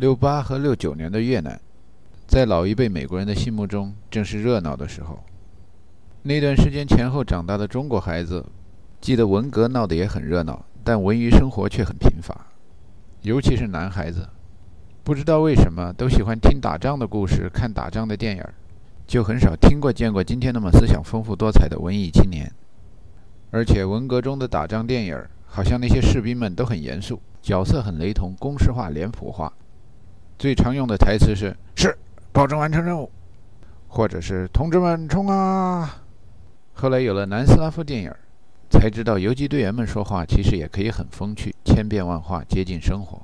六八和六九年的越南，在老一辈美国人的心目中正是热闹的时候。那段时间前后长大的中国孩子，记得文革闹得也很热闹，但文娱生活却很贫乏。尤其是男孩子，不知道为什么都喜欢听打仗的故事，看打仗的电影，就很少听过见过今天那么思想丰富多彩的文艺青年。而且文革中的打仗电影，好像那些士兵们都很严肃，角色很雷同，公式化、脸谱化。最常用的台词是“是，保证完成任务”，或者是“同志们冲啊”。后来有了南斯拉夫电影，才知道游击队员们说话其实也可以很风趣，千变万化，接近生活。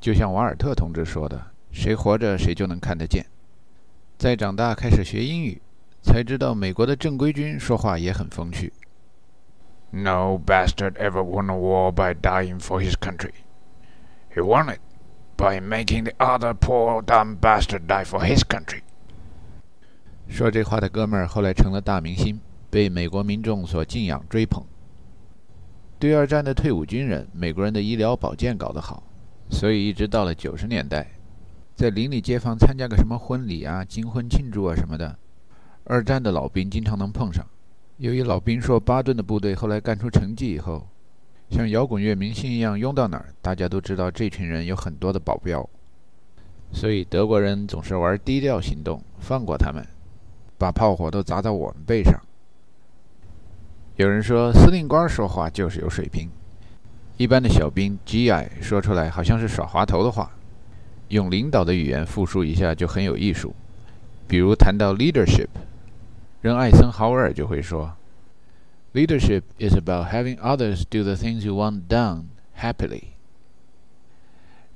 就像瓦尔特同志说的：“谁活着，谁就能看得见。”再长大开始学英语，才知道美国的正规军说话也很风趣。No bastard ever won a war by dying for his country. He won it. By making the other poor dumb bastard die for his country。说这话的哥们儿后来成了大明星，被美国民众所敬仰追捧。对二战的退伍军人，美国人的医疗保健搞得好，所以一直到了九十年代，在邻里街坊参加个什么婚礼啊、金婚庆祝啊什么的，二战的老兵经常能碰上。由于老兵说，巴顿的部队后来干出成绩以后。像摇滚乐明星一样拥到哪儿，大家都知道这群人有很多的保镖，所以德国人总是玩低调行动，放过他们，把炮火都砸到我们背上。有人说司令官说话就是有水平，一般的小兵 GI 说出来好像是耍滑头的话，用领导的语言复述一下就很有艺术。比如谈到 leadership，人艾森豪威尔就会说。Leadership is about having others do the things you want done happily，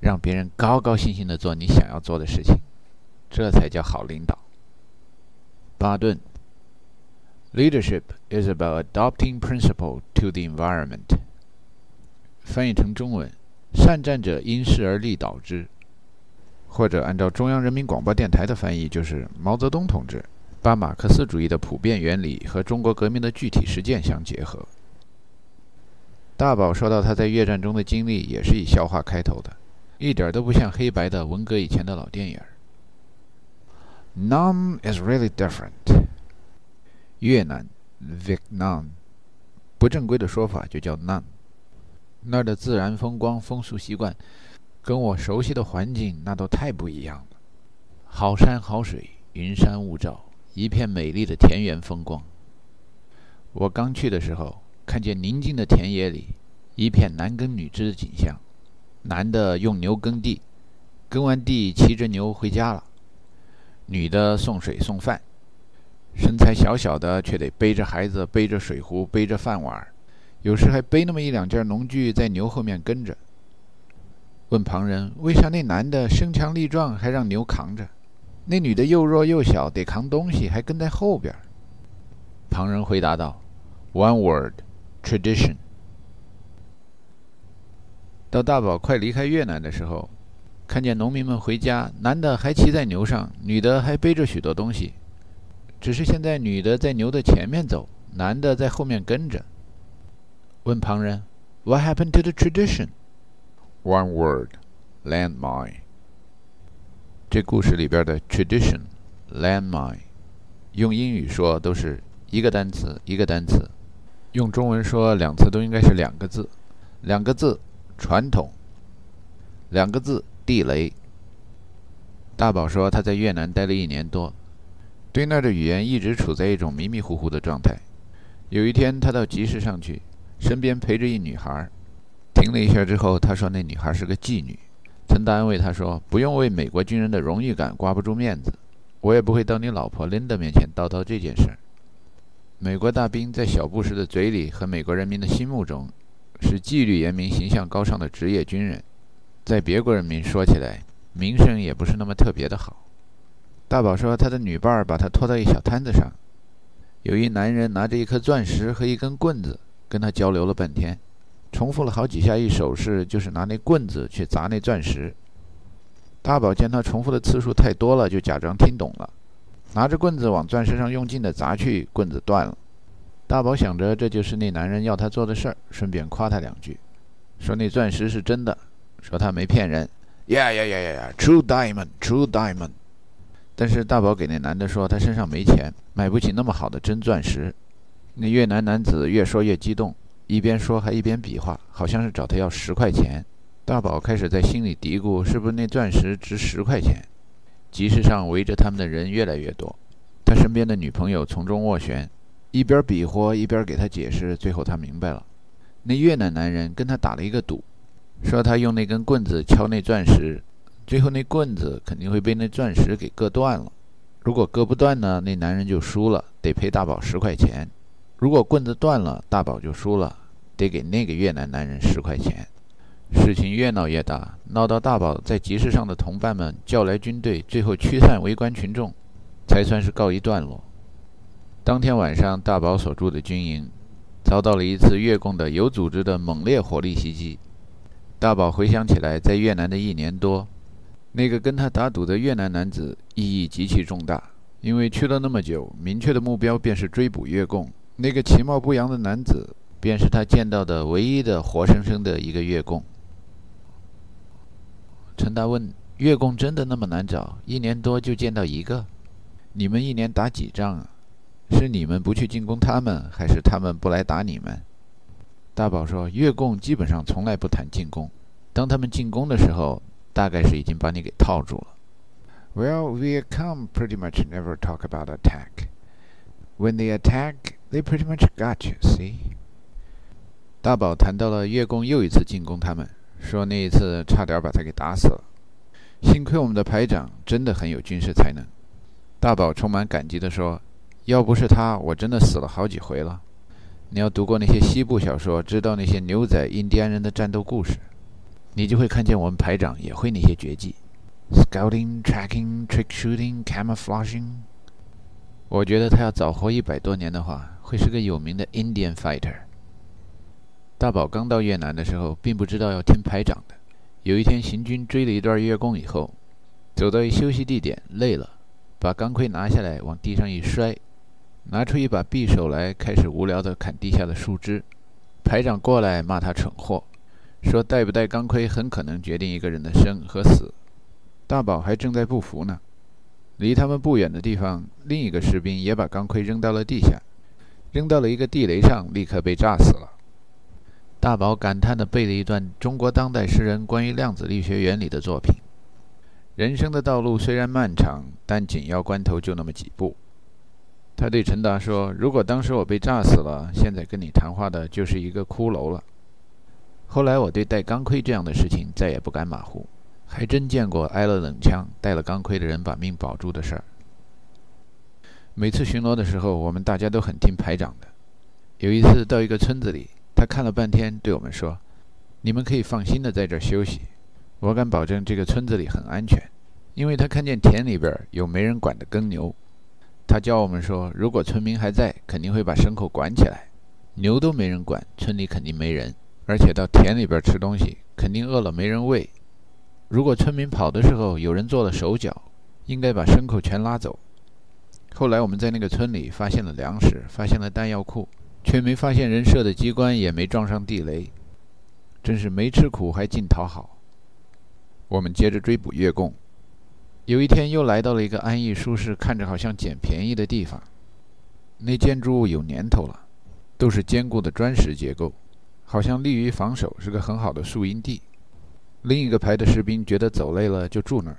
让别人高高兴兴的做你想要做的事情，这才叫好领导。巴顿，Leadership is about adopting principle to the environment。翻译成中文，善战者因势而利导之，或者按照中央人民广播电台的翻译，就是毛泽东同志。把马克思主义的普遍原理和中国革命的具体实践相结合。大宝说到他在越战中的经历，也是以笑话开头的，一点都不像黑白的文革以前的老电影。Nam is really different。越南，Vietnam，不正规的说法就叫 Nam。那儿的自然风光、风俗习惯，跟我熟悉的环境那都太不一样了。好山好水，云山雾罩。一片美丽的田园风光。我刚去的时候，看见宁静的田野里，一片男耕女织的景象。男的用牛耕地，耕完地骑着牛回家了；女的送水送饭，身材小小的却得背着孩子，背着水壶，背着饭碗，有时还背那么一两件农具在牛后面跟着。问旁人：为啥那男的身强力壮，还让牛扛着？那女的又弱又小，得扛东西，还跟在后边。旁人回答道：“One word, tradition。”到大宝快离开越南的时候，看见农民们回家，男的还骑在牛上，女的还背着许多东西。只是现在女的在牛的前面走，男的在后面跟着。问旁人：“What happened to the tradition？” One word, landmine。这故事里边的 tradition landmine，用英语说都是一个单词一个单词，用中文说两次都应该是两个字，两个字传统，两个字地雷。大宝说他在越南待了一年多，对那儿的语言一直处在一种迷迷糊糊的状态。有一天他到集市上去，身边陪着一女孩，停了一下之后，他说那女孩是个妓女。陈达安慰他说：“不用为美国军人的荣誉感挂不住面子，我也不会到你老婆琳达面前叨叨这件事。”美国大兵在小布什的嘴里和美国人民的心目中，是纪律严明、形象高尚的职业军人，在别国人民说起来，名声也不是那么特别的好。大宝说，他的女伴把他拖到一小摊子上，有一男人拿着一颗钻石和一根棍子，跟他交流了半天。重复了好几下一手势，就是拿那棍子去砸那钻石。大宝见他重复的次数太多了，就假装听懂了，拿着棍子往钻石上用劲的砸去，棍子断了。大宝想着这就是那男人要他做的事儿，顺便夸他两句，说那钻石是真的，说他没骗人，Yeah, yeah, yeah, yeah, true diamond, true diamond。但是大宝给那男的说，他身上没钱，买不起那么好的真钻石。那越南男子越说越激动，一边说还一边比划，好像是找他要十块钱。大宝开始在心里嘀咕：是不是那钻石值十块钱？集市上围着他们的人越来越多，他身边的女朋友从中斡旋，一边比划一边给他解释。最后他明白了，那越南男人跟他打了一个赌，说他用那根棍子敲那钻石。最后那棍子肯定会被那钻石给割断了，如果割不断呢，那男人就输了，得赔大宝十块钱；如果棍子断了，大宝就输了，得给那个越南男人十块钱。事情越闹越大，闹到大宝在集市上的同伴们叫来军队，最后驱散围观群众，才算是告一段落。当天晚上，大宝所住的军营遭到了一次越共的有组织的猛烈火力袭击。大宝回想起来，在越南的一年多。那个跟他打赌的越南男子意义极其重大，因为去了那么久，明确的目标便是追捕越共。那个其貌不扬的男子，便是他见到的唯一的活生生的一个月供。陈达问：“月供真的那么难找？一年多就见到一个？你们一年打几仗啊？是你们不去进攻他们，还是他们不来打你们？”大宝说：“月供基本上从来不谈进攻，当他们进攻的时候。”大概是已经把你给套住了。Well, we come pretty much never talk about attack. When they attack, they pretty much got you. See? 大宝谈到了越共又一次进攻他们，说那一次差点把他给打死了。幸亏我们的排长真的很有军事才能。大宝充满感激地说：“要不是他，我真的死了好几回了。你要读过那些西部小说，知道那些牛仔、印第安人的战斗故事。”你就会看见我们排长也会那些绝技，scouting, tracking, trick shooting, camouflaging。我觉得他要早活一百多年的话，会是个有名的 Indian fighter。大宝刚到越南的时候，并不知道要听排长的。有一天行军追了一段越共以后，走到一休息地点，累了，把钢盔拿下来往地上一摔，拿出一把匕首来，开始无聊地砍地下的树枝。排长过来骂他蠢货。说戴不戴钢盔很可能决定一个人的生和死。大宝还正在不服呢。离他们不远的地方，另一个士兵也把钢盔扔到了地下，扔到了一个地雷上，立刻被炸死了。大宝感叹地背了一段中国当代诗人关于量子力学原理的作品：“人生的道路虽然漫长，但紧要关头就那么几步。”他对陈达说：“如果当时我被炸死了，现在跟你谈话的就是一个骷髅了。”后来我对戴钢盔这样的事情再也不敢马虎，还真见过挨了冷枪、戴了钢盔的人把命保住的事儿。每次巡逻的时候，我们大家都很听排长的。有一次到一个村子里，他看了半天，对我们说：“你们可以放心的在这儿休息，我敢保证这个村子里很安全，因为他看见田里边有没人管的耕牛。他教我们说，如果村民还在，肯定会把牲口管起来；牛都没人管，村里肯定没人。”而且到田里边吃东西，肯定饿了没人喂。如果村民跑的时候有人做了手脚，应该把牲口全拉走。后来我们在那个村里发现了粮食，发现了弹药库，却没发现人设的机关，也没撞上地雷，真是没吃苦还尽讨好。我们接着追捕越共，有一天又来到了一个安逸舒适、看着好像捡便宜的地方。那建筑物有年头了，都是坚固的砖石结构。好像利于防守，是个很好的宿营地。另一个排的士兵觉得走累了，就住那儿。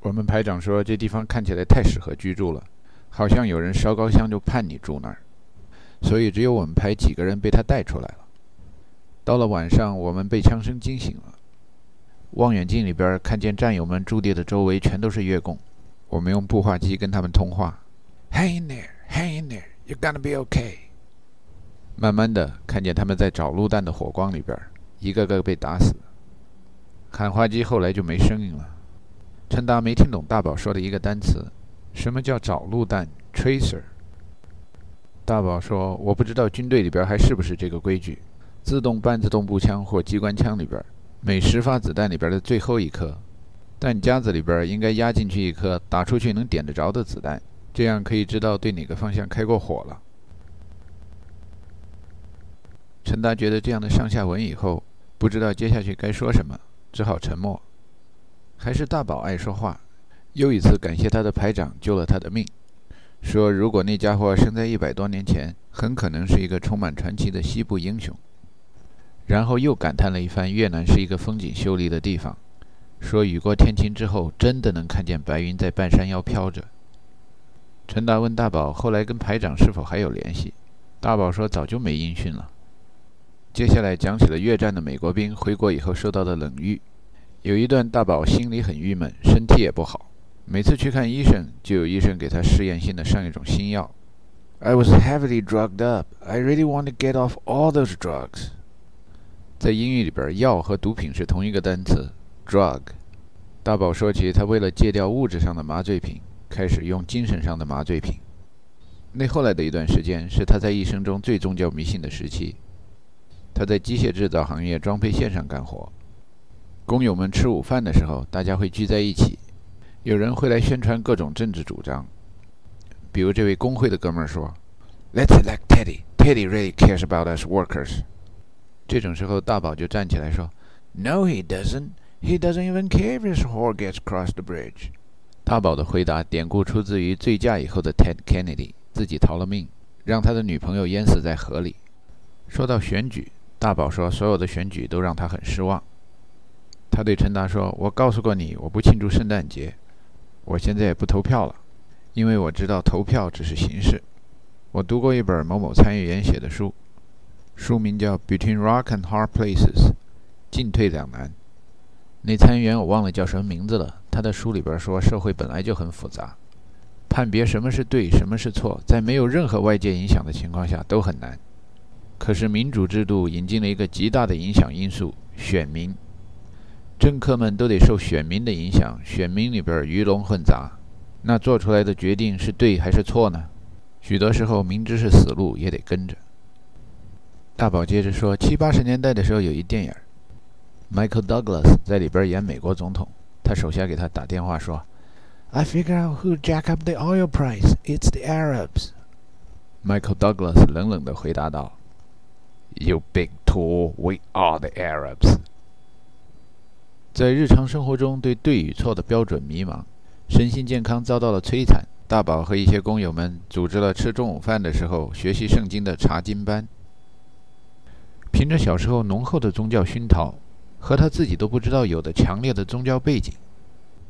我们排长说，这地方看起来太适合居住了，好像有人烧高香就盼你住那儿，所以只有我们排几个人被他带出来了。到了晚上，我们被枪声惊醒了，望远镜里边看见战友们驻地的周围全都是越共，我们用步话机跟他们通话：“Hang in there, hang in there, you're gonna be okay.” 慢慢的看见他们在找路弹的火光里边，一个个被打死。喊话机后来就没声音了。陈达没听懂大宝说的一个单词，什么叫找路弹？Tracer。大宝说：“我不知道军队里边还是不是这个规矩。自动、半自动步枪或机关枪里边，每十发子弹里边的最后一颗弹夹子里边应该压进去一颗打出去能点得着的子弹，这样可以知道对哪个方向开过火了。”陈达觉得这样的上下文以后，不知道接下去该说什么，只好沉默。还是大宝爱说话，又一次感谢他的排长救了他的命，说如果那家伙生在一百多年前，很可能是一个充满传奇的西部英雄。然后又感叹了一番越南是一个风景秀丽的地方，说雨过天晴之后，真的能看见白云在半山腰飘着。陈达问大宝后来跟排长是否还有联系，大宝说早就没音讯了。接下来讲起了越战的美国兵回国以后受到的冷遇。有一段，大宝心里很郁闷，身体也不好。每次去看医生，就有医生给他试验性的上一种新药。I was heavily drugged up. I really want to get off all those drugs. 在英语里边，药和毒品是同一个单词，drug。大宝说起他为了戒掉物质上的麻醉品，开始用精神上的麻醉品。那后来的一段时间，是他在一生中最宗教迷信的时期。他在机械制造行业装配线上干活。工友们吃午饭的时候，大家会聚在一起，有人会来宣传各种政治主张。比如这位工会的哥们儿说：“Let's elect Teddy. Teddy really cares about us workers.” 这种时候，大宝就站起来说：“No, he doesn't. He doesn't even care if his horse gets across the bridge.” 大宝的回答典故出自于醉驾以后的 Ted Kennedy，自己逃了命，让他的女朋友淹死在河里。说到选举，大宝说所有的选举都让他很失望。他对陈达说：“我告诉过你，我不庆祝圣诞节，我现在也不投票了，因为我知道投票只是形式。我读过一本某某参议员写的书，书名叫《Between Rock and Hard Places》，进退两难。那参议员我忘了叫什么名字了。他的书里边说，社会本来就很复杂，判别什么是对，什么是错，在没有任何外界影响的情况下都很难。可是民主制度引进了一个极大的影响因素——选民。”政客们都得受选民的影响，选民里边鱼龙混杂，那做出来的决定是对还是错呢？许多时候明知是死路也得跟着。大宝接着说，七八十年代的时候有一电影，Michael Douglas 在里边演美国总统，他手下给他打电话说：“I figure out who jack up the oil price. It's the Arabs.” Michael Douglas 冷冷地回答道：“You big tool, we are the Arabs.” 在日常生活中，对对与错的标准迷茫，身心健康遭到了摧残。大宝和一些工友们组织了吃中午饭的时候学习圣经的查经班。凭着小时候浓厚的宗教熏陶和他自己都不知道有的强烈的宗教背景，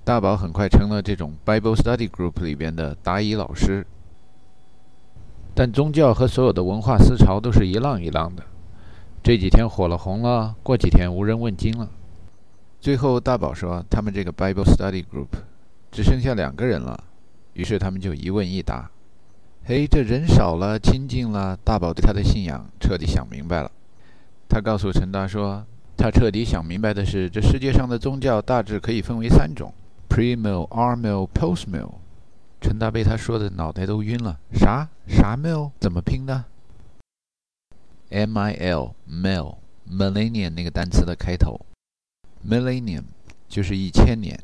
大宝很快成了这种 Bible Study Group 里边的答疑老师。但宗教和所有的文化思潮都是一浪一浪的，这几天火了红了，过几天无人问津了。最后，大宝说：“他们这个 Bible Study Group 只剩下两个人了。”于是他们就一问一答。嘿，这人少了，清静了。大宝对他的信仰彻底想明白了。他告诉陈达说：“他彻底想明白的是，这世界上的宗教大致可以分为三种：Pre-mill、R-mill、Post-mill。”陈达被他说的脑袋都晕了。啥？啥 mill？怎么拼的？M-I-L，mill，millennium 那个单词的开头。Millennium 就是一千年，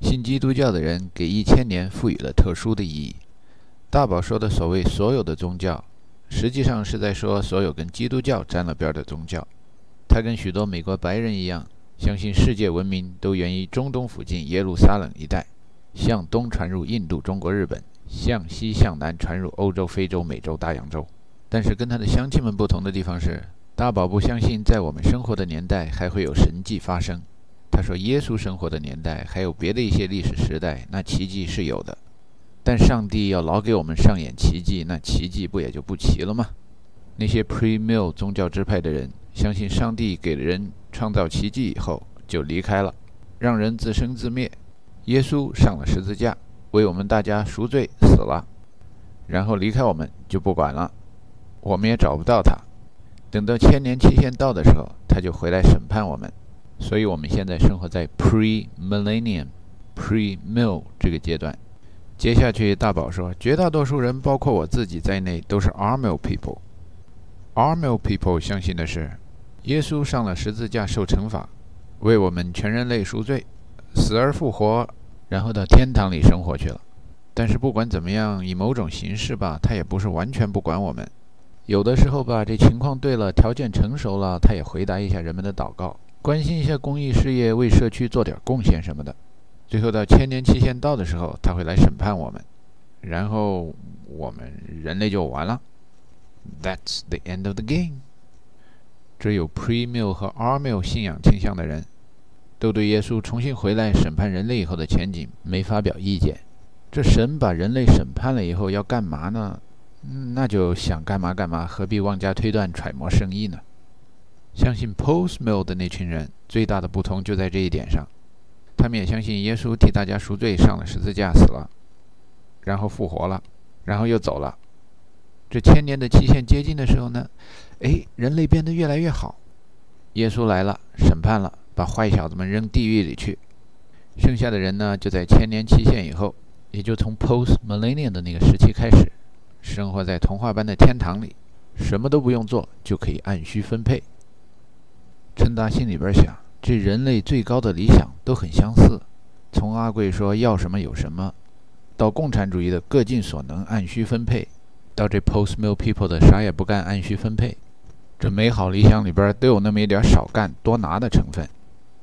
信基督教的人给一千年赋予了特殊的意义。大宝说的所谓所有的宗教，实际上是在说所有跟基督教沾了边的宗教。他跟许多美国白人一样，相信世界文明都源于中东附近耶路撒冷一带，向东传入印度、中国、日本，向西向南传入欧洲、非洲、美洲、大洋洲。但是跟他的乡亲们不同的地方是，大宝不相信在我们生活的年代还会有神迹发生。他说：“耶稣生活的年代，还有别的一些历史时代，那奇迹是有的。但上帝要老给我们上演奇迹，那奇迹不也就不齐了吗？那些 pre-mill 宗教支派的人，相信上帝给了人创造奇迹以后就离开了，让人自生自灭。耶稣上了十字架，为我们大家赎罪死了，然后离开我们就不管了，我们也找不到他。等到千年期限到的时候，他就回来审判我们。”所以，我们现在生活在 pre-millennium、pre-mill 这个阶段。接下去，大宝说，绝大多数人，包括我自己在内，都是 Armill people。Armill people 相信的是，耶稣上了十字架受惩罚，为我们全人类赎罪，死而复活，然后到天堂里生活去了。但是不管怎么样，以某种形式吧，他也不是完全不管我们。有的时候吧，这情况对了，条件成熟了，他也回答一下人们的祷告。关心一下公益事业，为社区做点贡献什么的。最后到千年期限到的时候，他会来审判我们，然后我们人类就完了。That's the end of the game。只有 Premill 和 Armill 信仰倾向的人，都对耶稣重新回来审判人类以后的前景没发表意见。这神把人类审判了以后要干嘛呢？那就想干嘛干嘛，何必妄加推断、揣摩圣意呢？相信 Postmill 的那群人最大的不同就在这一点上，他们也相信耶稣替大家赎罪，上了十字架死了，然后复活了，然后又走了。这千年的期限接近的时候呢，哎，人类变得越来越好，耶稣来了，审判了，把坏小子们扔地狱里去，剩下的人呢，就在千年期限以后，也就从 Post Millennium 的那个时期开始，生活在童话般的天堂里，什么都不用做就可以按需分配。陈达心里边想：这人类最高的理想都很相似，从阿贵说要什么有什么，到共产主义的各尽所能按需分配，到这 Post Mill People 的啥也不干按需分配，这美好理想里边都有那么一点少干多拿的成分。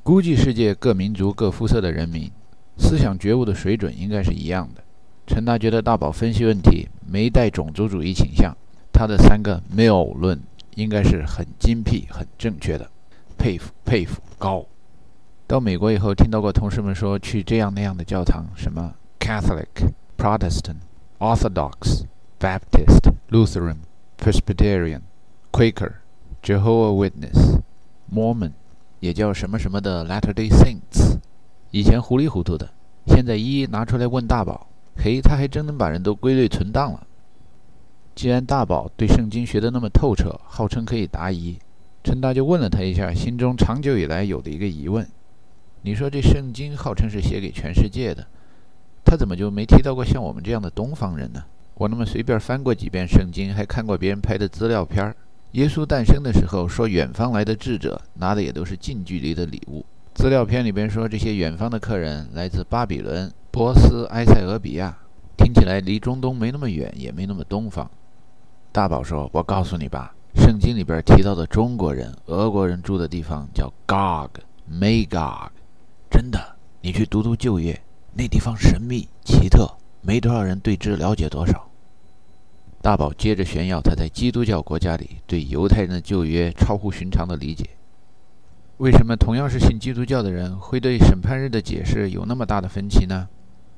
估计世界各民族各肤色的人民思想觉悟的水准应该是一样的。陈达觉得大宝分析问题没带种族主义倾向，他的三个谬论应该是很精辟、很正确的。佩服佩服高！到美国以后，听到过同事们说去这样那样的教堂，什么 Catholic、Protestant、Orthodox、Baptist、Lutheran、Presbyterian、Quaker、Jehovah Witness、Mormon，也叫什么什么的 Latter Day Saints。以前糊里糊涂的，现在一一拿出来问大宝，嘿，他还真能把人都归类存档了。既然大宝对圣经学得那么透彻，号称可以答疑。陈达就问了他一下，心中长久以来有的一个疑问：你说这圣经号称是写给全世界的，他怎么就没提到过像我们这样的东方人呢？我那么随便翻过几遍圣经，还看过别人拍的资料片儿。耶稣诞生的时候，说远方来的智者拿的也都是近距离的礼物。资料片里边说这些远方的客人来自巴比伦、波斯、埃塞俄比亚，听起来离中东没那么远，也没那么东方。大宝说：“我告诉你吧。”圣经里边提到的中国人、俄国人住的地方叫 Gog、Magog，真的，你去读读旧约，那地方神秘奇特，没多少人对之了解多少。大宝接着炫耀他在基督教国家里对犹太人的旧约超乎寻常的理解。为什么同样是信基督教的人会对审判日的解释有那么大的分歧呢？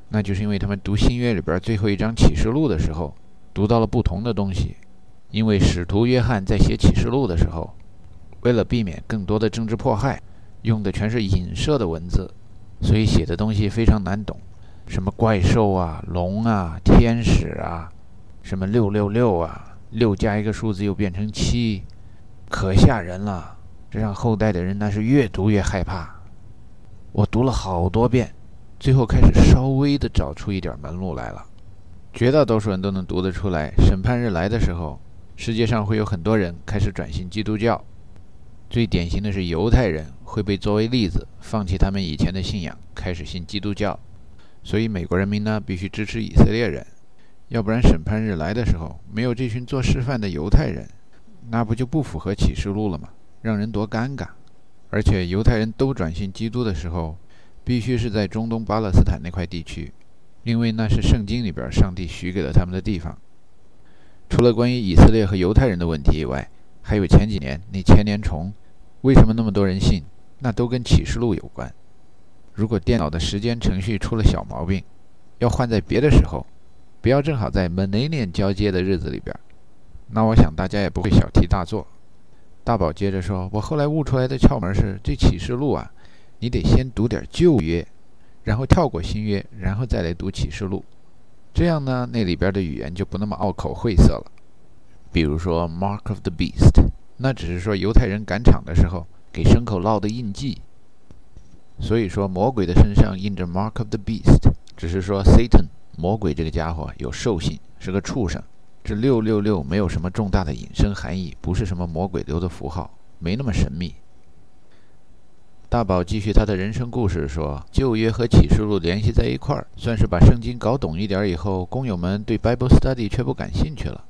那就是因为他们读新约里边最后一章启示录的时候，读到了不同的东西。因为使徒约翰在写启示录的时候，为了避免更多的政治迫害，用的全是影射的文字，所以写的东西非常难懂。什么怪兽啊、龙啊、天使啊，什么六六六啊，六加一个数字又变成七，可吓人了。这让后代的人那是越读越害怕。我读了好多遍，最后开始稍微的找出一点门路来了。绝大多数人都能读得出来，审判日来的时候。世界上会有很多人开始转信基督教，最典型的是犹太人会被作为例子，放弃他们以前的信仰，开始信基督教。所以美国人民呢必须支持以色列人，要不然审判日来的时候没有这群做示范的犹太人，那不就不符合启示录了吗？让人多尴尬！而且犹太人都转信基督的时候，必须是在中东巴勒斯坦那块地区，因为那是圣经里边上帝许给了他们的地方。除了关于以色列和犹太人的问题以外，还有前几年那千年虫，为什么那么多人信？那都跟启示录有关。如果电脑的时间程序出了小毛病，要换在别的时候，不要正好在 Millennium 交接的日子里边，那我想大家也不会小题大做。大宝接着说：“我后来悟出来的窍门是，这启示录啊，你得先读点旧约，然后跳过新约，然后再来读启示录。”这样呢，那里边的语言就不那么拗口晦涩了。比如说 “mark of the beast”，那只是说犹太人赶场的时候给牲口烙的印记。所以说魔鬼的身上印着 “mark of the beast”，只是说 Satan 魔鬼这个家伙有兽性，是个畜生。这六六六没有什么重大的隐身含义，不是什么魔鬼留的符号，没那么神秘。大宝继续他的人生故事，说旧约和启示录联系在一块儿，算是把圣经搞懂一点以后，工友们对 Bible Study 却不感兴趣了，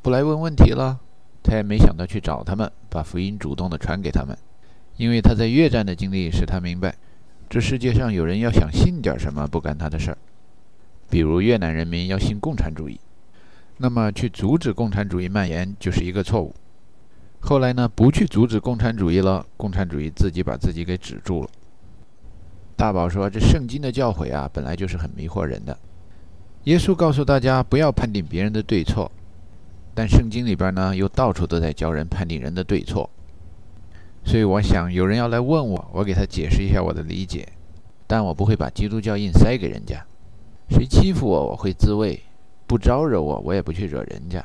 不来问问题了。他也没想到去找他们，把福音主动的传给他们，因为他在越战的经历使他明白，这世界上有人要想信点什么，不干他的事儿。比如越南人民要信共产主义，那么去阻止共产主义蔓延就是一个错误。后来呢，不去阻止共产主义了，共产主义自己把自己给止住了。大宝说：“这圣经的教诲啊，本来就是很迷惑人的。耶稣告诉大家不要判定别人的对错，但圣经里边呢，又到处都在教人判定人的对错。所以我想，有人要来问我，我给他解释一下我的理解，但我不会把基督教硬塞给人家。”谁欺负我，我会自卫；不招惹我，我也不去惹人家。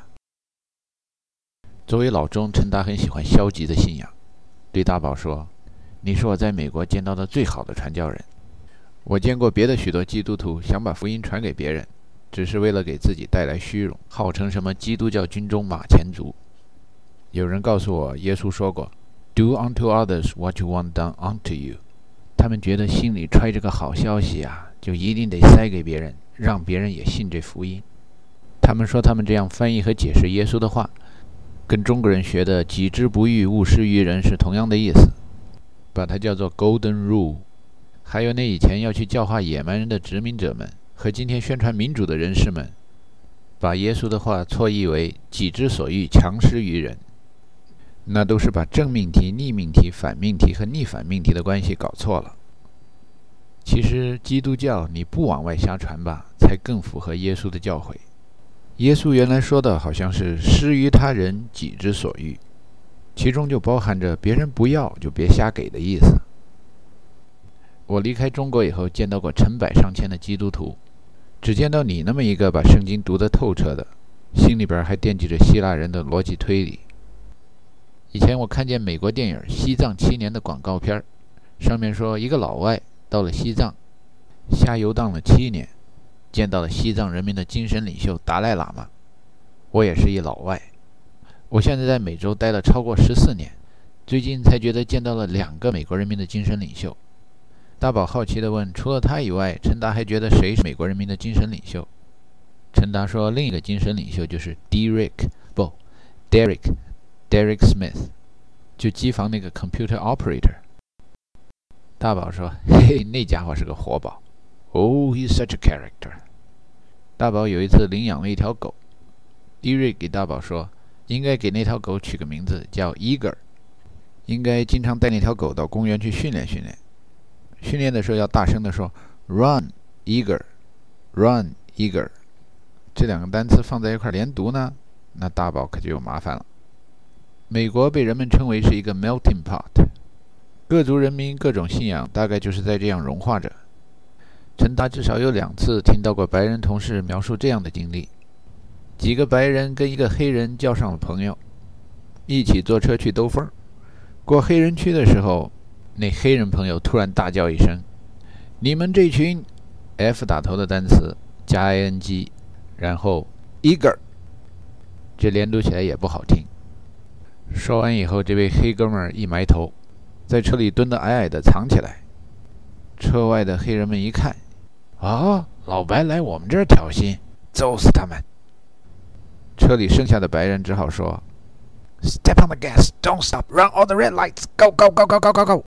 作为老钟，陈达很喜欢消极的信仰，对大宝说：“你是我在美国见到的最好的传教人。我见过别的许多基督徒想把福音传给别人，只是为了给自己带来虚荣，号称什么基督教军中马前卒。有人告诉我，耶稣说过：‘Do unto others what you want done unto you。’他们觉得心里揣着个好消息啊。”就一定得塞给别人，让别人也信这福音。他们说他们这样翻译和解释耶稣的话，跟中国人学的“己之不欲，勿施于人”是同样的意思，把它叫做 “Golden Rule”。还有那以前要去教化野蛮人的殖民者们和今天宣传民主的人士们，把耶稣的话错译为“己之所欲，强施于人”，那都是把正命题、逆命题、反命题和逆反命题的关系搞错了。其实基督教你不往外瞎传吧，才更符合耶稣的教诲。耶稣原来说的好像是“施于他人，己之所欲”，其中就包含着别人不要就别瞎给的意思。我离开中国以后，见到过成百上千的基督徒，只见到你那么一个把圣经读得透彻的，心里边还惦记着希腊人的逻辑推理。以前我看见美国电影《西藏七年》的广告片上面说一个老外。到了西藏，瞎游荡了七年，见到了西藏人民的精神领袖达赖喇嘛。我也是一老外，我现在在美洲待了超过十四年，最近才觉得见到了两个美国人民的精神领袖。大宝好奇地问：“除了他以外，陈达还觉得谁是美国人民的精神领袖？”陈达说：“另一个精神领袖就是 Derek，不，Derek，Derek Smith，就机房那个 computer operator。”大宝说：“嘿嘿，那家伙是个活宝。Oh, he's such a character。”大宝有一次领养了一条狗，迪瑞给大宝说：“应该给那条狗取个名字，叫 Eager。应该经常带那条狗到公园去训练训练。训练的时候要大声地说：‘Run, Eager, Run, Eager。’这两个单词放在一块连读呢，那大宝可就有麻烦了。美国被人们称为是一个 melting pot。”各族人民各种信仰，大概就是在这样融化着。陈达至少有两次听到过白人同事描述这样的经历：几个白人跟一个黑人交上了朋友，一起坐车去兜风。过黑人区的时候，那黑人朋友突然大叫一声：“你们这群 F 打头的单词加 ing，然后 eager。”这连读起来也不好听。说完以后，这位黑哥们儿一埋头。在车里蹲得矮矮的，藏起来。车外的黑人们一看，啊，老白来我们这儿挑衅，揍死他们！车里剩下的白人只好说：“Step on the gas, don't stop, run all the red lights, go, go, go, go, go, go, go。”